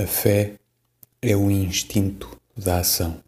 A fé é o instinto da ação.